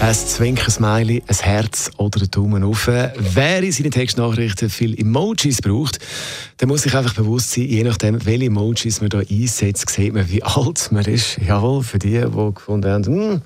ein Zwinker-Smiley, ein Herz oder ein Daumen auf. Wer in seinen Textnachrichten viel Emojis braucht, der muss sich einfach bewusst sein, je nachdem, welche Emojis man da einsetzt, sieht man, wie alt man ist. Jawohl, für die, die gefunden haben, hm,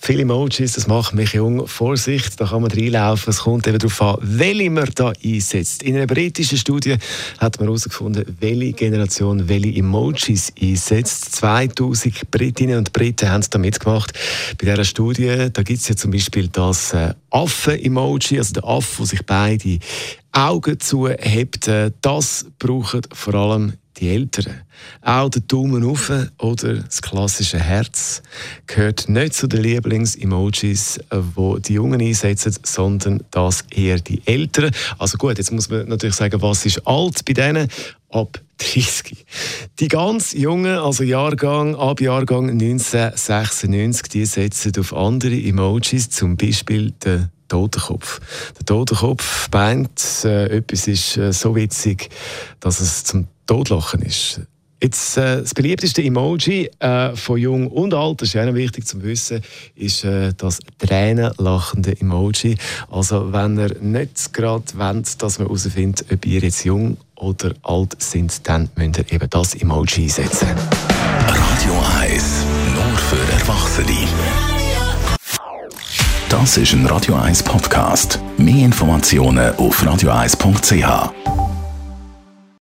Viele Emojis, das macht mich jung. Vorsicht, da kann man reinlaufen. Es kommt eben darauf an, welche man da einsetzt. In einer britischen Studie hat man herausgefunden, welche Generation welche Emojis einsetzt. 2000 Britinnen und Briten haben es da mitgemacht. Bei dieser Studie, da gibt es ja zum Beispiel das äh, Affen-Emoji, also der Affe, der sich beide Augen zuhebt. Äh, das brauchen vor allem die Älteren. Auch der Daumen auf oder das klassische Herz gehört nicht zu den Lieblings-Emojis, die die Jungen einsetzen, sondern das eher die Älteren. Also gut, jetzt muss man natürlich sagen, was ist alt bei denen? Ab 30. Die ganz Jungen, also Jahrgang, ab Jahrgang 1996, die setzen auf andere Emojis, zum Beispiel den Totenkopf. Der Totenkopf meint, äh, etwas ist äh, so witzig, dass es zum Totlachen ist. Jetzt, äh, das beliebteste Emoji äh, von Jung und Alt, das ist auch wichtig zu wissen, ist äh, das tränenlachende Emoji. Also wenn ihr nicht gerade wollt, dass man herausfindet, ob ihr jetzt jung oder alt sind, dann müsst ihr eben das Emoji einsetzen. Radio 1, nur für Erwachsene. Das ist ein Radio 1 Podcast. Mehr Informationen auf radio1.ch.